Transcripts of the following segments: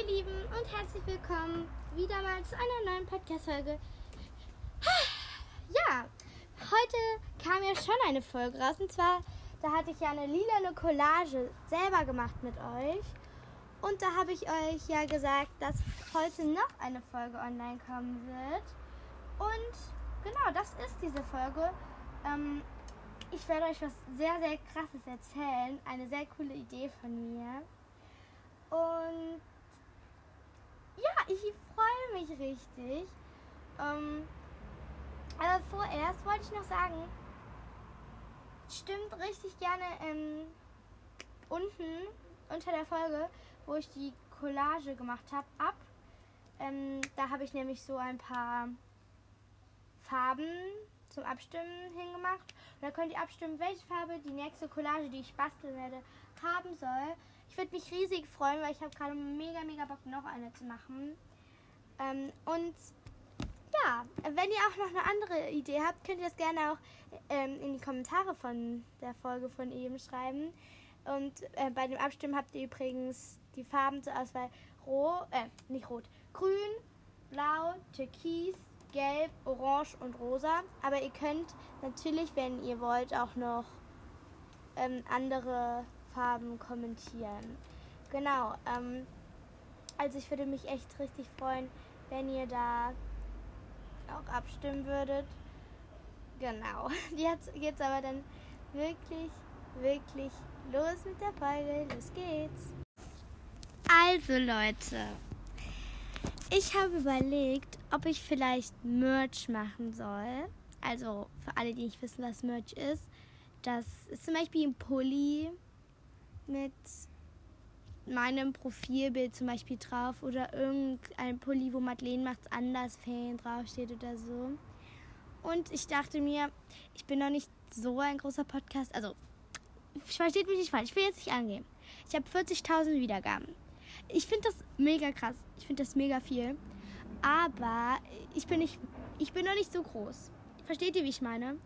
ihr Lieben und herzlich willkommen wieder mal zu einer neuen Podcast-Folge. Ja, heute kam ja schon eine Folge raus und zwar, da hatte ich ja eine lila Collage selber gemacht mit euch und da habe ich euch ja gesagt, dass heute noch eine Folge online kommen wird und genau, das ist diese Folge. Ähm, ich werde euch was sehr, sehr krasses erzählen. Eine sehr coole Idee von mir. Und ja, ich freue mich richtig. Ähm, aber vorerst wollte ich noch sagen, stimmt richtig gerne ähm, unten unter der Folge, wo ich die Collage gemacht habe, ab. Ähm, da habe ich nämlich so ein paar Farben zum Abstimmen hingemacht. Und da könnt ihr abstimmen, welche Farbe die nächste Collage, die ich basteln werde, haben soll. Ich würde mich riesig freuen, weil ich habe gerade mega, mega Bock, noch eine zu machen. Ähm, und ja, wenn ihr auch noch eine andere Idee habt, könnt ihr das gerne auch ähm, in die Kommentare von der Folge von eben schreiben. Und äh, bei dem Abstimmen habt ihr übrigens die Farben zur Auswahl rot, äh, nicht rot, grün, blau, türkis, gelb, orange und rosa. Aber ihr könnt natürlich, wenn ihr wollt, auch noch ähm, andere Farben kommentieren. Genau. Ähm, also ich würde mich echt richtig freuen, wenn ihr da auch abstimmen würdet. Genau. Jetzt geht's aber dann wirklich, wirklich los mit der Folge. Los geht's. Also Leute, ich habe überlegt, ob ich vielleicht Merch machen soll. Also für alle, die nicht wissen, was Merch ist. Das ist zum Beispiel ein Pulli mit meinem Profilbild zum Beispiel drauf oder irgendein Pulli, wo Madeleine macht's anders Fan draufsteht oder so. Und ich dachte mir, ich bin noch nicht so ein großer Podcast. Also, versteht mich nicht falsch, ich will jetzt nicht angeben. Ich habe 40.000 Wiedergaben. Ich finde das mega krass. Ich finde das mega viel. Aber ich bin, nicht, ich bin noch nicht so groß. Versteht ihr, wie ich meine?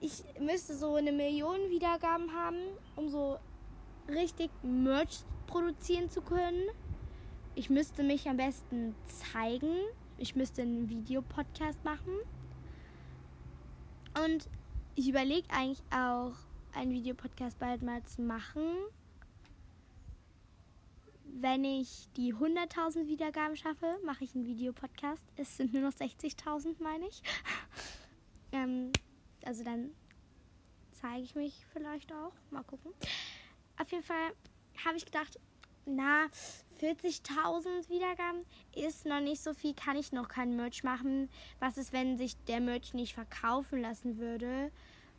Ich müsste so eine Million Wiedergaben haben, um so richtig Merch produzieren zu können. Ich müsste mich am besten zeigen. Ich müsste einen Videopodcast machen. Und ich überlege eigentlich auch, einen Videopodcast bald mal zu machen. Wenn ich die 100.000 Wiedergaben schaffe, mache ich einen Videopodcast. Es sind nur noch 60.000, meine ich. ähm, also dann zeige ich mich vielleicht auch. Mal gucken. Auf jeden Fall habe ich gedacht, na, 40.000 Wiedergaben ist noch nicht so viel, kann ich noch kein Merch machen. Was ist, wenn sich der Merch nicht verkaufen lassen würde?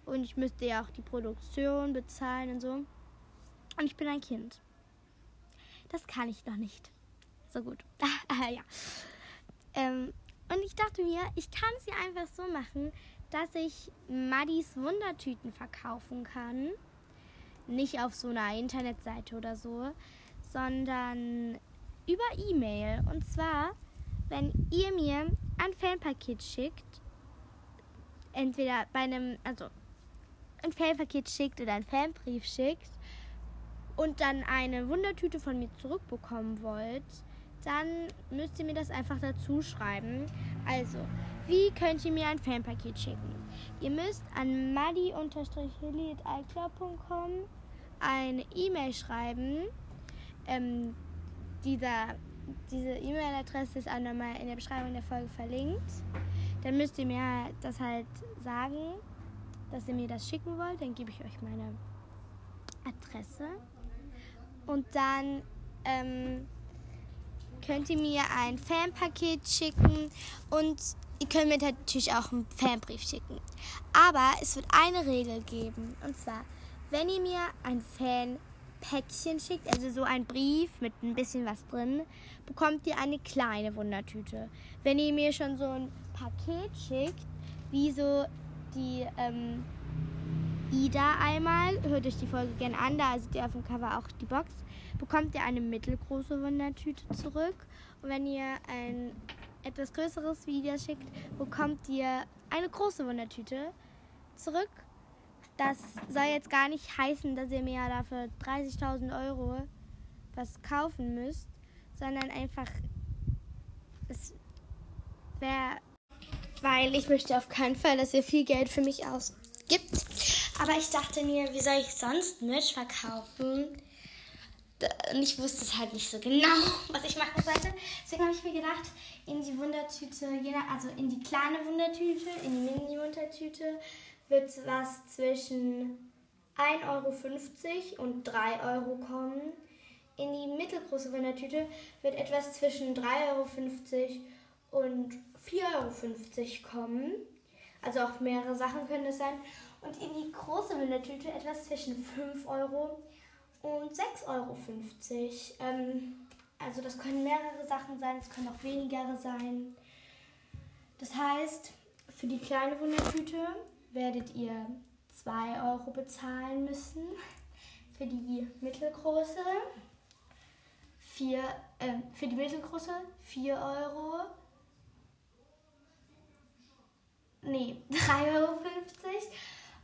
Und ich müsste ja auch die Produktion bezahlen und so. Und ich bin ein Kind. Das kann ich noch nicht. So gut. ja. Ähm, und ich dachte mir, ich kann es ja einfach so machen, dass ich Maddys Wundertüten verkaufen kann nicht auf so einer Internetseite oder so, sondern über E-Mail. Und zwar, wenn ihr mir ein Fanpaket schickt, entweder bei einem, also ein Fanpaket schickt oder einen Fanbrief schickt und dann eine Wundertüte von mir zurückbekommen wollt, dann müsst ihr mir das einfach dazu schreiben. Also, wie könnt ihr mir ein Fanpaket schicken? Ihr müsst an muddy-hilly.icloud.com eine E-Mail schreiben. Ähm, dieser, diese E-Mail-Adresse ist auch nochmal in der Beschreibung der Folge verlinkt. Dann müsst ihr mir das halt sagen, dass ihr mir das schicken wollt. Dann gebe ich euch meine Adresse. Und dann ähm, könnt ihr mir ein Fanpaket schicken und ihr könnt mir natürlich auch einen Fanbrief schicken. Aber es wird eine Regel geben. Und zwar, wenn ihr mir ein Fan-Päckchen schickt, also so ein Brief mit ein bisschen was drin, bekommt ihr eine kleine Wundertüte. Wenn ihr mir schon so ein Paket schickt, wie so die ähm, Ida einmal, hört euch die Folge gerne an, da seht ihr auf dem Cover auch die Box, bekommt ihr eine mittelgroße Wundertüte zurück. Und wenn ihr ein etwas größeres Video schickt, bekommt ihr eine große Wundertüte zurück. Das soll jetzt gar nicht heißen, dass ihr mir dafür 30.000 Euro was kaufen müsst, sondern einfach, es wäre, weil ich möchte auf keinen Fall, dass ihr viel Geld für mich ausgibt. Aber ich dachte mir, wie soll ich sonst Merch verkaufen? Und ich wusste es halt nicht so genau, was ich machen sollte. Deswegen habe ich mir gedacht, in die Wundertüte, also in die kleine Wundertüte, in die Mini-Wundertüte, wird was zwischen 1,50 Euro und 3 Euro kommen. In die mittelgroße Wundertüte wird etwas zwischen 3,50 Euro und 4,50 Euro kommen. Also auch mehrere Sachen können es sein. Und in die große Wundertüte etwas zwischen 5 Euro und 6,50 Euro. Ähm, also das können mehrere Sachen sein, es können auch weniger sein. Das heißt, für die kleine Wundertüte werdet ihr 2 Euro bezahlen müssen. Für die mittelgroße 4, äh, für die mittelgroße 4 Euro. Nee, 3,50 Euro.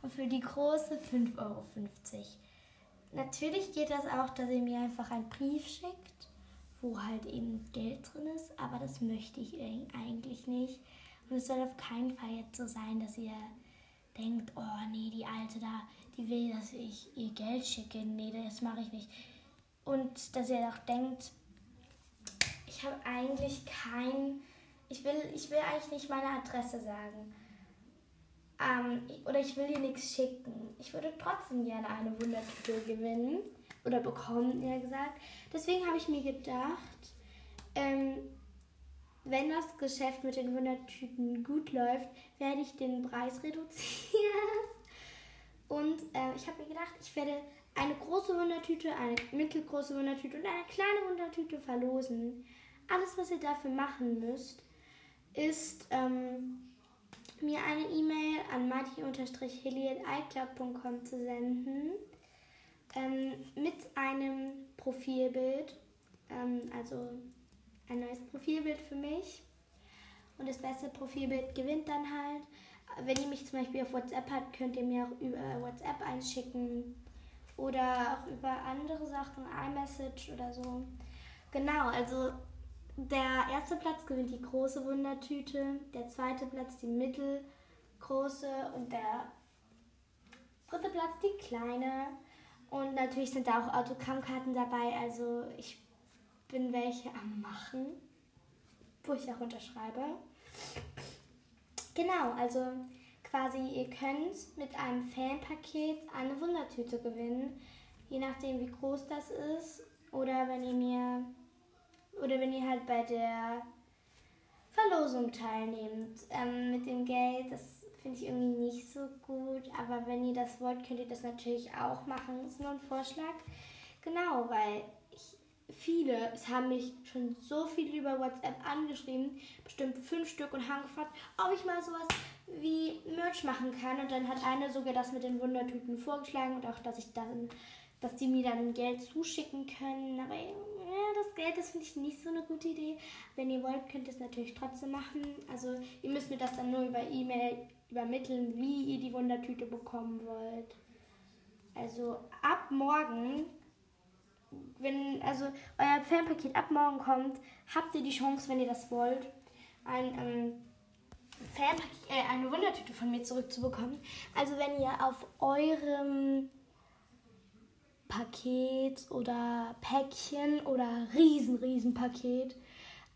Und für die große 5,50 Euro. Natürlich geht das auch, dass ihr mir einfach einen Brief schickt, wo halt eben Geld drin ist, aber das möchte ich eigentlich nicht. Und es soll auf keinen Fall jetzt so sein, dass ihr denkt, oh nee, die Alte da, die will, dass ich ihr Geld schicke. Nee, das mache ich nicht. Und dass ihr auch denkt, ich habe eigentlich kein, ich will, ich will eigentlich nicht meine Adresse sagen. Ähm, oder ich will dir nichts schicken. Ich würde trotzdem gerne eine Wundertüte gewinnen. Oder bekommen, eher gesagt. Deswegen habe ich mir gedacht, ähm, wenn das Geschäft mit den Wundertüten gut läuft, werde ich den Preis reduzieren. Und äh, ich habe mir gedacht, ich werde eine große Wundertüte, eine mittelgroße Wundertüte und eine kleine Wundertüte verlosen. Alles, was ihr dafür machen müsst, ist ähm, mir eine E-Mail an marti-hilly.icloud.com zu senden ähm, mit einem Profilbild, ähm, also ein neues Profilbild für mich. Und das beste Profilbild gewinnt dann halt. Wenn ihr mich zum Beispiel auf WhatsApp habt, könnt ihr mir auch über WhatsApp einschicken oder auch über andere Sachen, iMessage oder so. Genau, also der erste Platz gewinnt die große Wundertüte, der zweite Platz die mittelgroße und der dritte Platz die kleine. Und natürlich sind da auch Autogrammkarten dabei, also ich bin welche am Machen, wo ich auch unterschreibe. Genau, also quasi ihr könnt mit einem Fanpaket eine Wundertüte gewinnen, je nachdem wie groß das ist. Oder wenn ihr mir oder wenn ihr halt bei der Verlosung teilnehmt. Ähm, mit dem Geld, das finde ich irgendwie nicht so gut. Aber wenn ihr das wollt, könnt ihr das natürlich auch machen. Ist nur ein Vorschlag. Genau, weil ich, viele, es haben mich schon so viele über WhatsApp angeschrieben, bestimmt fünf Stück und haben gefragt, ob ich mal sowas wie Merch machen kann. Und dann hat eine sogar das mit den Wundertüten vorgeschlagen und auch, dass ich dann, dass die mir dann Geld zuschicken können. Aber ja, das Geld, das finde ich nicht so eine gute Idee. Wenn ihr wollt, könnt ihr es natürlich trotzdem machen. Also ihr müsst mir das dann nur über E-Mail übermitteln, wie ihr die Wundertüte bekommen wollt. Also ab morgen, wenn also euer Fanpaket ab morgen kommt, habt ihr die Chance, wenn ihr das wollt, ein ähm, Fanpaket, äh, eine Wundertüte von mir zurückzubekommen. Also wenn ihr auf eurem Paket oder Päckchen oder riesen, riesen Paket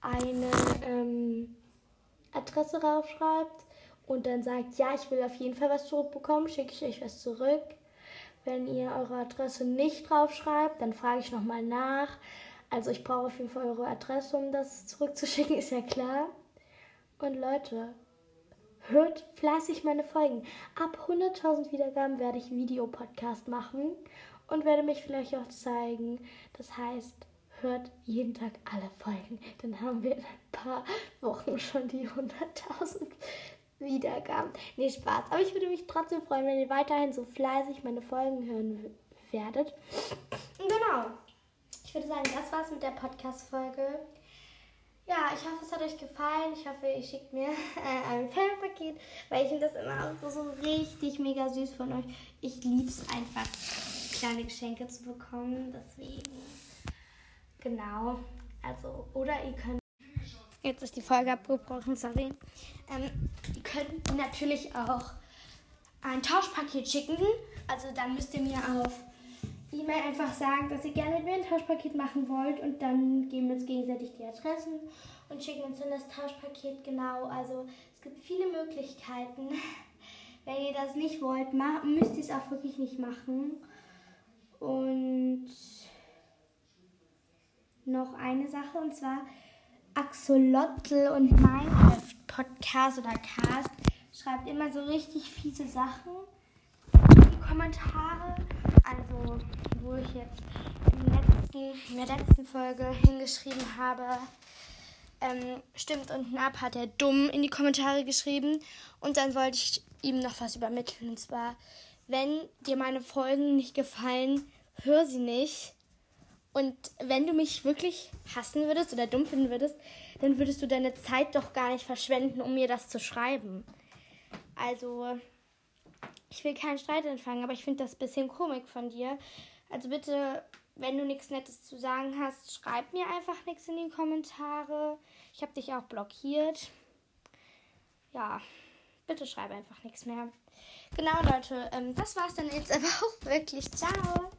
eine ähm, Adresse raufschreibt und dann sagt, ja, ich will auf jeden Fall was zurückbekommen, schicke ich euch was zurück. Wenn ihr eure Adresse nicht draufschreibt, dann frage ich nochmal nach. Also ich brauche auf jeden Fall eure Adresse, um das zurückzuschicken, ist ja klar. Und Leute, hört fleißig meine Folgen. Ab 100.000 Wiedergaben werde ich Videopodcast machen und werde mich vielleicht auch zeigen. Das heißt, hört jeden Tag alle Folgen. Dann haben wir in ein paar Wochen schon die 100.000 Wiedergaben. Nee, Spaß. Aber ich würde mich trotzdem freuen, wenn ihr weiterhin so fleißig meine Folgen hören werdet. Genau. Ich würde sagen, das war's mit der Podcast-Folge. Ja, ich hoffe, es hat euch gefallen. Ich hoffe, ihr schickt mir äh, ein Fanpaket, weil ich finde das immer so richtig mega süß von euch. Ich liebe es einfach kleine Geschenke zu bekommen. Deswegen, genau. Also, oder ihr könnt. Jetzt ist die Folge abgebrochen, sorry. Ähm, ihr könnt natürlich auch ein Tauschpaket schicken. Also dann müsst ihr mir auf E-Mail einfach sagen, dass ihr gerne mit mir ein Tauschpaket machen wollt und dann geben wir uns gegenseitig die Adressen und schicken uns dann das Tauschpaket genau. Also es gibt viele Möglichkeiten. Wenn ihr das nicht wollt, müsst ihr es auch wirklich nicht machen. Und noch eine Sache und zwar Axolotl und Minecraft Podcast oder Cast schreibt immer so richtig fiese Sachen in die Kommentare. Also, wo ich jetzt letzten, in der letzten Folge hingeschrieben habe, ähm, stimmt unten ab, hat er dumm in die Kommentare geschrieben. Und dann wollte ich ihm noch was übermitteln. Und zwar, wenn dir meine Folgen nicht gefallen, hör sie nicht. Und wenn du mich wirklich hassen würdest oder dumm finden würdest, dann würdest du deine Zeit doch gar nicht verschwenden, um mir das zu schreiben. Also, ich will keinen Streit anfangen, aber ich finde das ein bisschen komisch von dir. Also bitte, wenn du nichts Nettes zu sagen hast, schreib mir einfach nichts in die Kommentare. Ich habe dich auch blockiert. Ja, bitte schreib einfach nichts mehr. Genau, Leute, ähm, das war's dann jetzt aber auch wirklich. Ciao.